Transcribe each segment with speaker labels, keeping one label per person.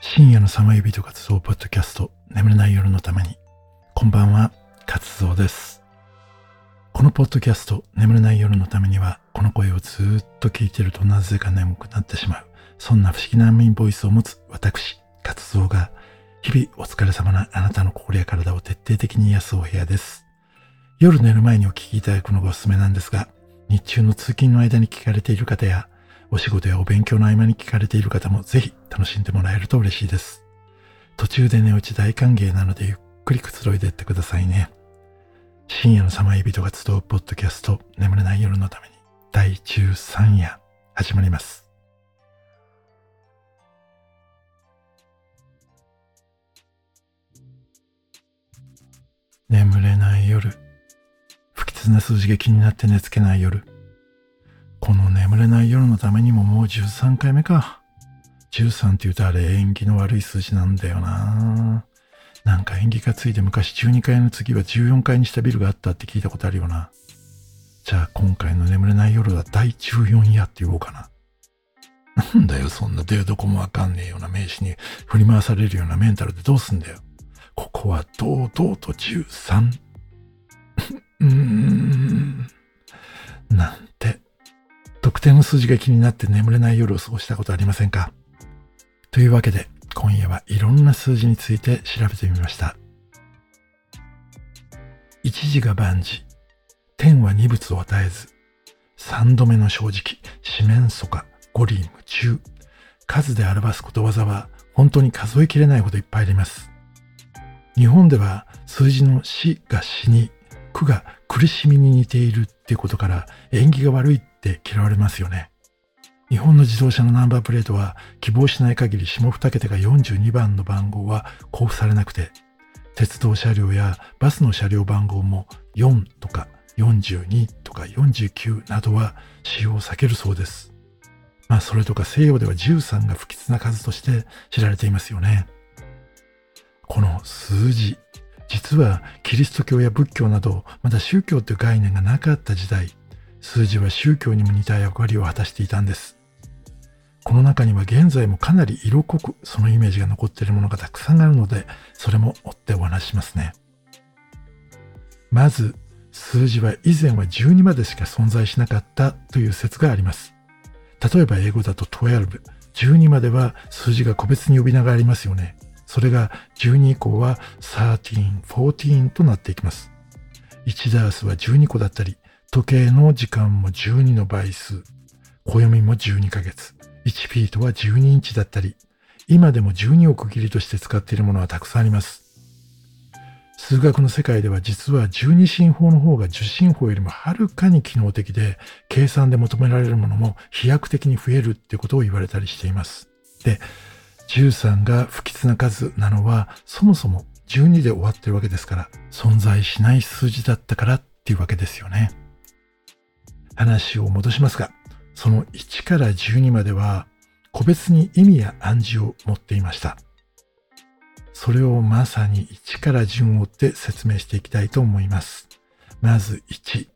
Speaker 1: 深夜の寒い人活動ポッドキャスト眠れない夜のために。こんばんは活動です。このポッドキャスト眠れない夜のためにはこの声をずっと聞いてるとなぜか眠くなってしまう。そんな不思議な安眠ボイスを持つ私活動が日々お疲れ様なあなたの心や体を徹底的に癒すお部屋です。夜寝る前にお聞きいただくのがおすすめなんですが日中の通勤の間に聞かれている方やお仕事やお勉強の合間に聞かれている方もぜひ楽しんでもらえると嬉しいです。途中で寝落ち大歓迎なのでゆっくりくつろいでいってくださいね。深夜のサマイ人が集うポッドキャスト眠れない夜のために第13夜始まります。眠れない夜。不吉な数字が気になって寝つけない夜。この眠れない夜のためにももう13回目か。13って言うとあれ縁起の悪い数字なんだよな。なんか縁起がついて昔12回の次は14回にしたビルがあったって聞いたことあるよな。じゃあ今回の眠れない夜は第14夜って言おうかな。なんだよ、そんな出どこもわかんねえような名詞に振り回されるようなメンタルでどうすんだよ。ここは堂々と13。うーん。なん特定の数字が気になって眠れない夜を過ごしたことありませんか？というわけで、今夜はいろんな数字について調べてみました。一時が万事、天は二物を与えず、三度目の正直、四面楚歌、五里夢中、数で表すことわざは本当に数えきれないほどいっぱいあります。日本では数字の死が死に、苦が苦しみに似ているっていうことから縁起が悪いって嫌われますよね。日本の自動車のナンバープレートは希望しない限り下二桁が42番の番号は交付されなくて、鉄道車両やバスの車両番号も4とか42とか49などは使用を避けるそうです。まあそれとか西洋では13が不吉な数として知られていますよね。この数字、実はキリスト教や仏教などまだ宗教という概念がなかった時代、数字は宗教にも似た役割を果たしていたんです。この中には現在もかなり色濃くそのイメージが残っているものがたくさんあるので、それも追ってお話しますね。まず、数字は以前は12までしか存在しなかったという説があります。例えば英語だと12、12までは数字が個別に呼び名がありますよね。それが12以降は13、14となっていきます。1ダースは12個だったり、時計の時間も12の倍数、暦も12ヶ月、1フィートは12インチだったり、今でも12を区切りとして使っているものはたくさんあります。数学の世界では実は12進法の方が10進法よりもはるかに機能的で、計算で求められるものも飛躍的に増えるってことを言われたりしています。で、13が不吉な数なのはそもそも12で終わってるわけですから、存在しない数字だったからっていうわけですよね。話を戻しますが、その1から12までは個別に意味や暗示を持っていました。それをまさに1から順を追って説明していきたいと思います。まず1。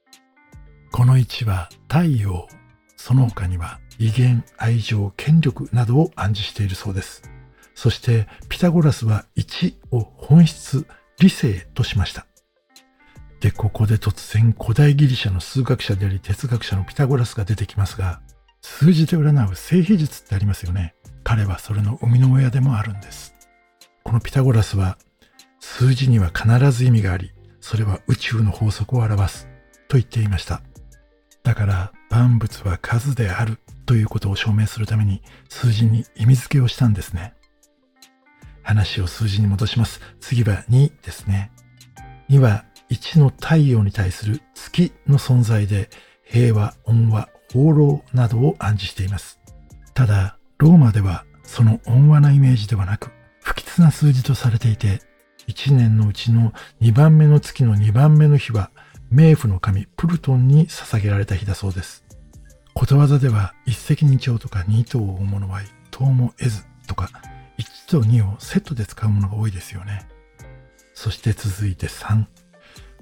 Speaker 1: この1は太陽、その他には威厳、愛情、権力などを暗示しているそうです。そしてピタゴラスは1を本質、理性としました。で、ここで突然古代ギリシャの数学者であり哲学者のピタゴラスが出てきますが、数字で占う性比術ってありますよね。彼はそれの生みの親でもあるんです。このピタゴラスは、数字には必ず意味があり、それは宇宙の法則を表すと言っていました。だから万物は数であるということを証明するために数字に意味付けをしたんですね。話を数字に戻します。次は2ですね。2は1の太陽に対する月の存在で平和、温和、放浪などを暗示しています。ただ、ローマではその温和なイメージではなく不吉な数字とされていて、1年のうちの2番目の月の2番目の日は冥府の神プルトンに捧げられた日だそうです。ことわざでは一石二鳥とか二頭を追う者は一頭も得ずとか1と2をセットで使うものが多いですよね。そして続いて3。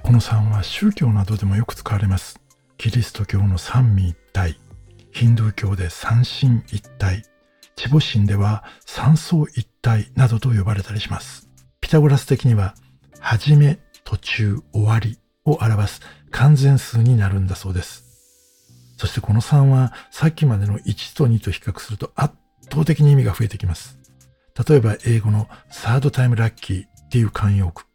Speaker 1: この3は宗教などでもよく使われます。キリスト教の三位一体、ヒンドゥー教で三神一体、地母神では三層一体などと呼ばれたりします。ピタゴラス的には、はじめ、途中、終わりを表す完全数になるんだそうです。そしてこの3はさっきまでの1と2と比較すると圧倒的に意味が増えてきます。例えば英語のサードタイムラッキーっていう慣用句。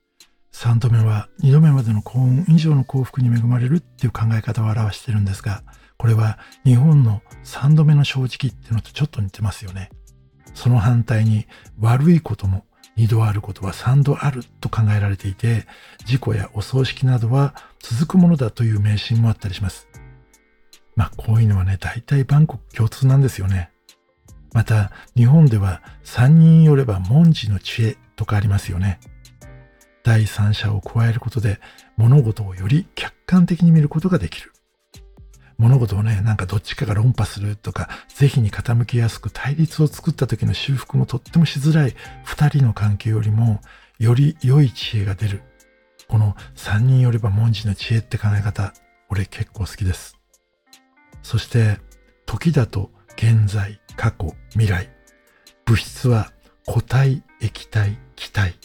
Speaker 1: 3度目は2度目までの幸運以上の幸福に恵まれるっていう考え方を表してるんですが、これは日本の3度目の正直っていうのとちょっと似てますよね。その反対に悪いことも2度あることは3度あると考えられていて、事故やお葬式などは続くものだという迷信もあったりします。まあこういうのはね、大体バンコク共通なんですよね。また、日本では三人よれば文字の知恵とかありますよね。第三者を加えることで物事をより客観的に見ることができる。物事をね、なんかどっちかが論破するとか、是非に傾きやすく対立を作った時の修復もとってもしづらい二人の関係よりも、より良い知恵が出る。この三人よれば文字の知恵って考え方、俺結構好きです。そして、時だと現在、過去、未来。物質は固体、液体、気体。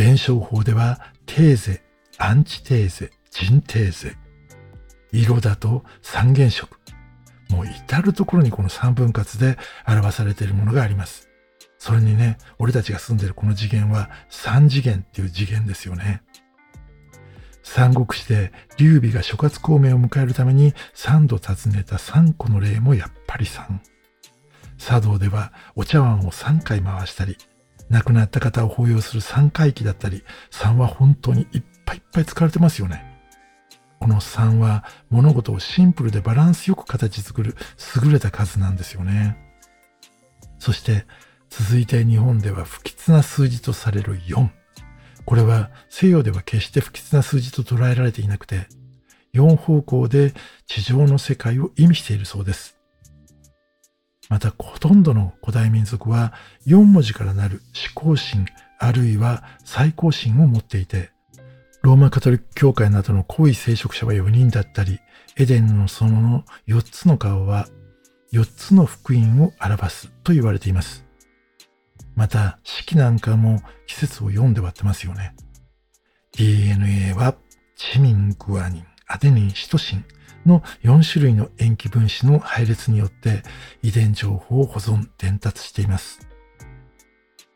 Speaker 1: 弁証法では、テーゼ、アンチテーゼ、ジンテーゼ。色だと三原色。もう至るところにこの三分割で表されているものがあります。それにね、俺たちが住んでるこの次元は三次元っていう次元ですよね。三国志で劉備が諸葛孔明を迎えるために三度訪ねた三個の霊もやっぱり三。茶道ではお茶碗を三回回したり、亡くなった方を抱擁する三回忌だったり、三は本当にいっぱいいっぱい使われてますよね。この3は物事をシンプルでバランスよく形作る優れた数なんですよね。そして続いて日本では不吉な数字とされる4。これは西洋では決して不吉な数字と捉えられていなくて、4方向で地上の世界を意味しているそうです。また、ほとんどの古代民族は4文字からなる思考心あるいは最高心を持っていて、ローマカトリック教会などの皇位聖職者は4人だったり、エデンの園の4つの顔は4つの福音を表すと言われています。また、四季なんかも季節を読んで割ってますよね。DNA はチミン、グアニン、アデニン、シトシンの4種類の塩基分子の配列によって遺伝情報を保存、伝達しています。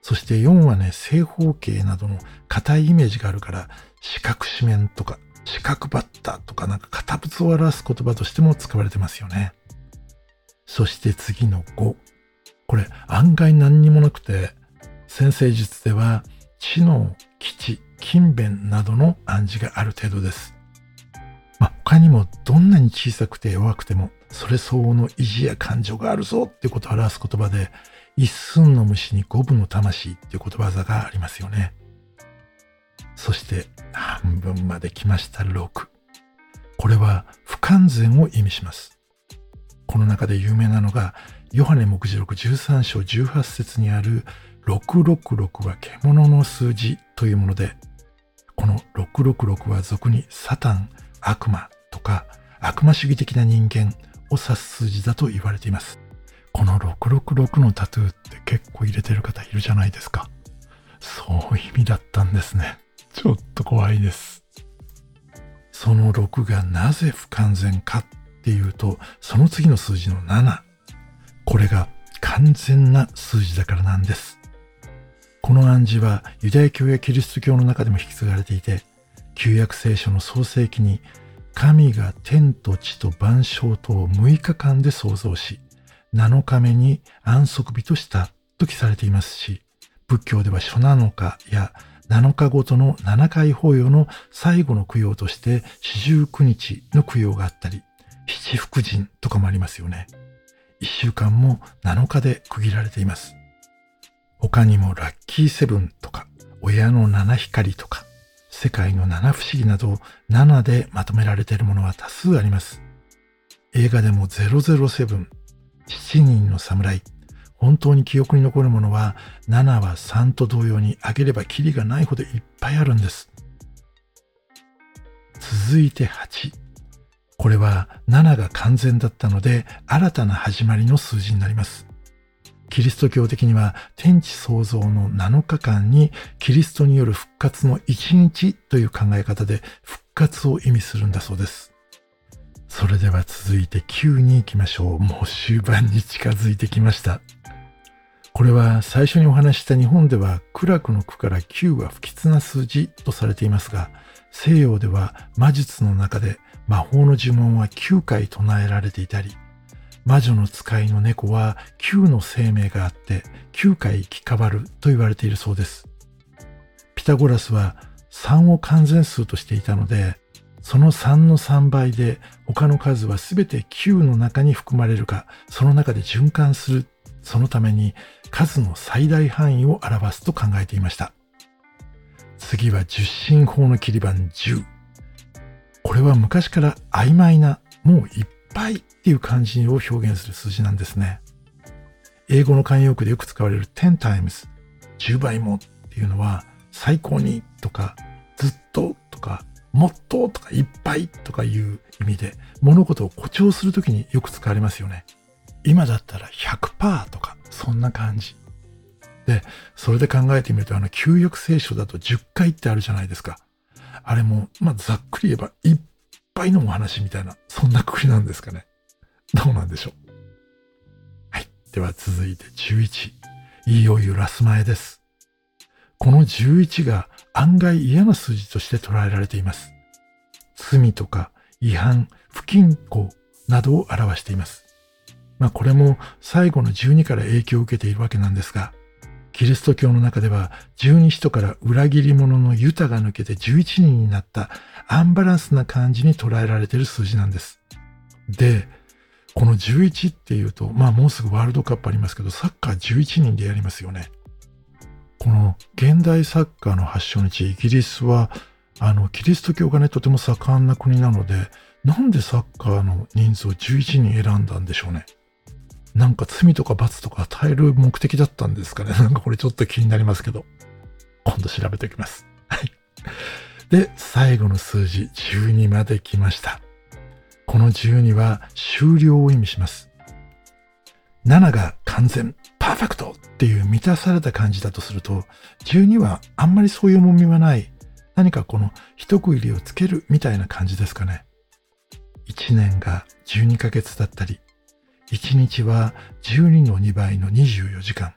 Speaker 1: そして4はね、正方形などの硬いイメージがあるから、四角四面とか、四角バッタとかなんか堅物を表す言葉としても使われてますよね。そして次の5。これ案外何にもなくて、先生術では知能、基地、勤勉などの暗示がある程度です。他にもどんなに小さくて弱くても、それ相応の意地や感情があるぞってことを表す言葉で、一寸の虫に五分の魂っていう言葉座がありますよね。そして半分まで来ました6。これは不完全を意味します。この中で有名なのが、ヨハネ目次録13章18節にある666は獣の数字というもので、この666は俗にサタン、悪魔とか悪魔主義的な人間を指す数字だと言われています。この666のタトゥーって結構入れてる方いるじゃないですか。そういう意味だったんですね。ちょっと怖いです。その6がなぜ不完全かっていうと、その次の数字の7。これが完全な数字だからなんです。この暗示はユダヤ教やキリスト教の中でも引き継がれていて、旧約聖書の創世記に神が天と地と万象とを6日間で創造し、7日目に安息日としたと記されていますし、仏教では初七日や7日ごとの7回法要の最後の供養として四十九日の供養があったり、七福神とかもありますよね。一週間も7日で区切られています。他にもラッキーセブンとか、親の七光とか、世界の七不思議など7でまとめられているものは多数あります。映画でも007 7人の侍。本当に記憶に残るものは、7は3と同様に挙げればキリがないほどいっぱいあるんです。続いて8。これは7が完全だったので、新たな始まりの数字になります。キリスト教的には天地創造の7日間にキリストによる復活の1日という考え方で復活を意味するんだそうです。それでは続いて9に行きましょう。もう終盤に近づいてきました。これは最初にお話した日本では苦楽の苦から9は不吉な数字とされていますが、西洋では魔術の中で魔法の呪文は9回唱えられていたり、魔女の使いの猫は9の生命があって9回生き変わると言われているそうです。ピタゴラスは3を完全数としていたので、その3の3倍で他の数は全て9の中に含まれるか、その中で循環する。そのために数の最大範囲を表すと考えていました。次は十進法の切り番10。これは昔から曖昧な、もういっぱいっていう感じを表現する数字なんですね。英語の慣用句でよく使われる10 times、10倍もっていうのは最高にとかずっととかもっととかいっぱいとかいう意味で物事を誇張するときによく使われますよね。今だったら100%とかそんな感じ。で、それで考えてみるとあの旧約聖書だと10回ってあるじゃないですか。あれも、まあ、ざっくり言えばいっぱいのお話みたいな、そんなくくりなんですかね。どうなんでしょう。はい。では続いて11。いよいよラス前です。この11が案外嫌な数字として捉えられています。罪とか違反、不均衡などを表しています。まあこれも最後の12から影響を受けているわけなんですが、キリスト教の中では十二使徒から裏切り者のユタが抜けて11人になったアンバランスな感じに捉えられている数字なんです。で、この11っていうと、まあもうすぐワールドカップありますけど、サッカー11人でやりますよね。この現代サッカーの発祥の地、イギリスは、あの、キリスト教がね、とても盛んな国なので、なんでサッカーの人数を11人選んだんでしょうね。なんか罪とか罰とか与える目的だったんですかね。なんかこれちょっと気になりますけど。今度調べておきます。はい。で、最後の数字12まで来ました。この12は終了を意味します。7が完全、パーフェクトっていう満たされた感じだとすると、12はあんまりそういう重みはない、何かこの一区切りをつけるみたいな感じですかね。1年が12ヶ月だったり、1日は12の2倍の24時間、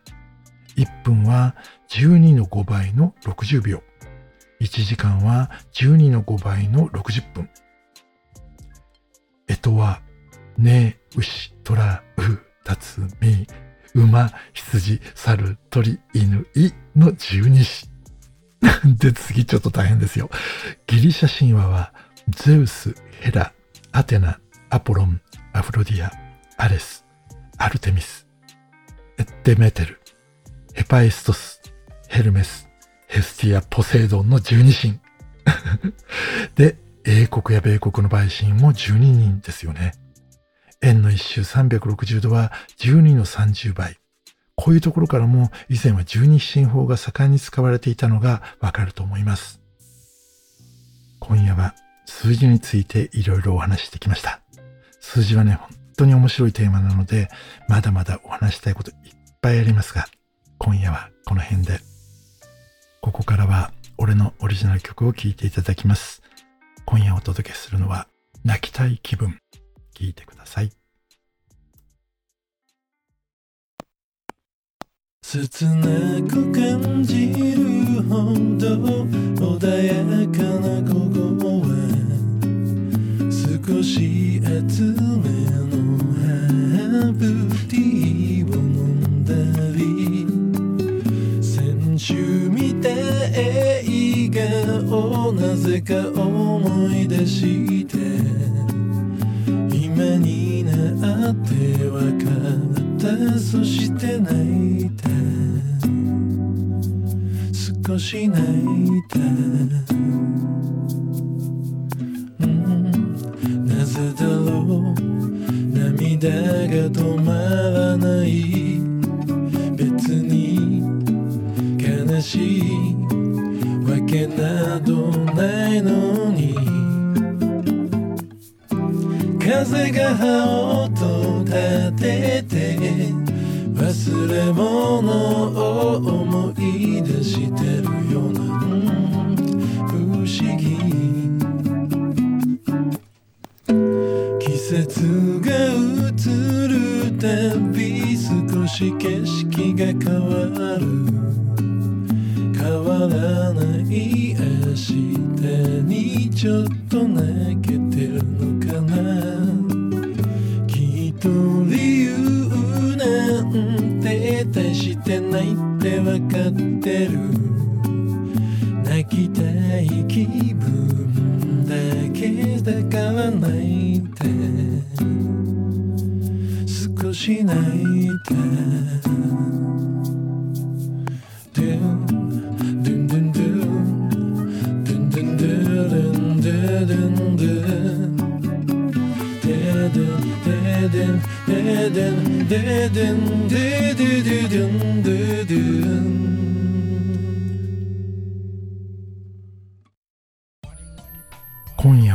Speaker 1: 1分は12の5倍の60秒、1時間は12の5倍の60分。えとは、ね、牛、虎、う、たつみ、馬、羊、猿、鳥、犬、いの十二支。で、次ちょっと大変ですよ。ギリシャ神話は、ゼウス、ヘラ、アテナ、アポロン、アフロディア、アレス、アルテミス、デメテル、ヘパイストス、ヘルメス、ヘスティア、ポセイドンの十二神。で、英国や米国の陪審も12人ですよね。円の一周360度は12の30倍。こういうところからも以前は十二進法が盛んに使われていたのがわかると思います。今夜は数字についていろいろお話してきました。数字はね、本当に面白いテーマなので、まだまだお話したいこといっぱいありますが、今夜はこの辺で。ここからは俺のオリジナル曲を聴いていただきます。今夜お届けするのは、泣きたい気分。聞いてください。切なく感じるほど穏やかな午後は少し厚めか思い出して今になって分かった。そして泣いた少し泣いた、うん、なぜだろう。涙が止まらない。別に悲しい。けなどないのに。風が葉音立てて忘れ物を思い出してるような、不思議。季節が移るたび少し景色が変わる。変わらない癒して日常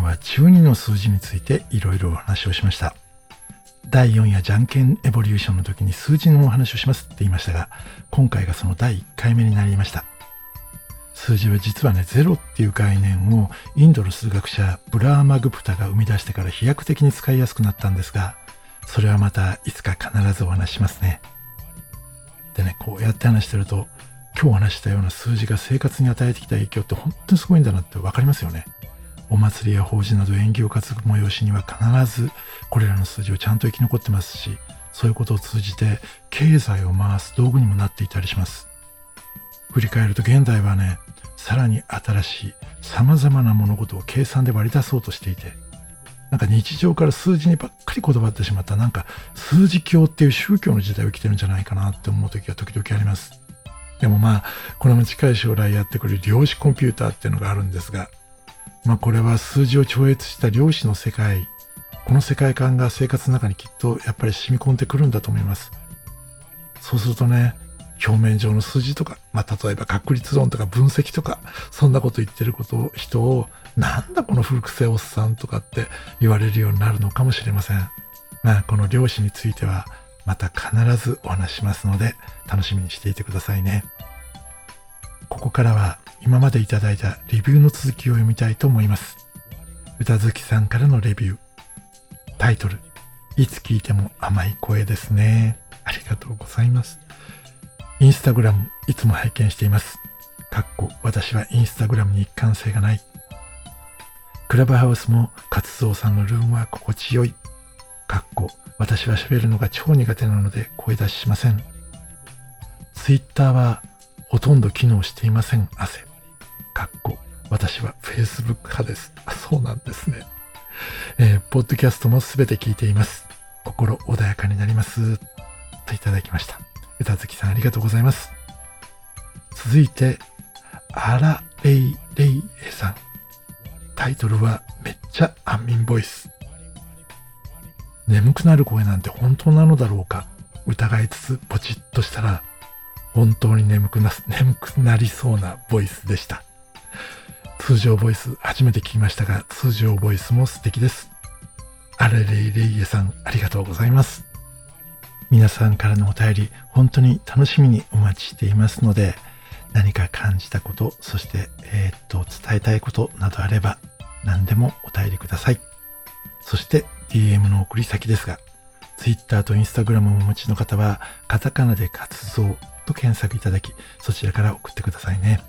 Speaker 1: は12の数字についていろいろお話をしました。第4夜じゃんけんエボリューションの時に数字のお話をしますって言いましたが、今回がその第1回目になりました。数字は実はね、ゼロっていう概念をインドの数学者ブラーマグプタが生み出してから飛躍的に使いやすくなったんですが、それはまたいつか必ずお話しますね。でね、こうやって話してると、今日話したような数字が生活に与えてきた影響って本当にすごいんだなってわかりますよね。お祭りや法事など縁起を担ぐ催しには必ずこれらの数字をちゃんと生き残ってますし、そういうことを通じて経済を回す道具にもなっていたりします。振り返ると現代はね、さらに新しい様々な物事を計算で割り出そうとしていて、なんか日常から数字にばっかりこだわってしまった、なんか数字教っていう宗教の時代を生きてるんじゃないかなって思う時が時々あります。でもまあ、これも近い将来やってくる量子コンピューターっていうのがあるんですが、まあこれは数字を超越した量子の世界、この世界観が生活の中にきっとやっぱり染み込んでくるんだと思います。そうするとね、表面上の数字とか、まあ、例えば確率論とか分析とか、そんなこと言ってることを、人を、なんだこの古臭いおっさんとかって言われるようになるのかもしれません。まあ、この量子については、また必ずお話しますので、楽しみにしていてくださいね。ここからは、今までいただいたレビューの続きを読みたいと思います。歌好きさんからのレビュー。タイトル。いつ聞いても甘い声ですね。ありがとうございます。インスタグラムいつも拝見しています。かっこ私はインスタグラムに一貫性がない。クラブハウスも活動さんのルームは心地よい。かっこ私は喋るのが超苦手なので声出ししません。ツイッターはほとんど機能していません。汗。かっこ私は Facebook 派です。あ、そうなんですね。えー、ポッドキャストもすべて聞いています。心穏やかになります。といただきました。歌月さんありがとうございます。続いて、アラレイレイエさん。タイトルはめっちゃ安眠ボイス。眠くなる声なんて本当なのだろうか疑いつつポチッとしたら本当に眠くな、眠くなりそうなボイスでした。通常ボイス初めて聞きましたが通常ボイスも素敵です。アラレイレイエさんありがとうございます。皆さんからのお便り、本当に楽しみにお待ちしていますので、何か感じたこと、そして、えー、っと、伝えたいことなどあれば、何でもお便りください。そして、DM の送り先ですが、Twitter と Instagram をお持ちの方は、カタカナで活動と検索いただき、そちらから送ってくださいね。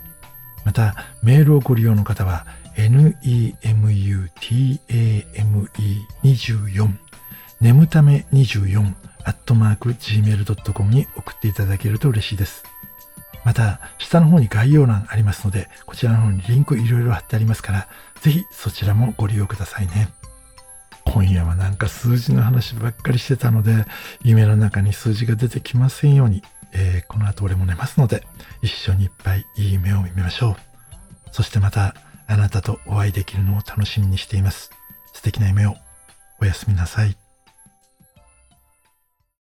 Speaker 1: また、メールをご利用の方は、nemutame24 眠ため24アットマーク gmail.com に送っていただけると嬉しいです。また、下の方に概要欄ありますので、こちらの方にリンクいろいろ貼ってありますから、ぜひそちらもご利用くださいね。今夜はなんか数字の話ばっかりしてたので、夢の中に数字が出てきませんように、えー、この後俺も寝ますので、一緒にいっぱいいい夢を見ましょう。そしてまた、あなたとお会いできるのを楽しみにしています。素敵な夢を。おやすみなさい。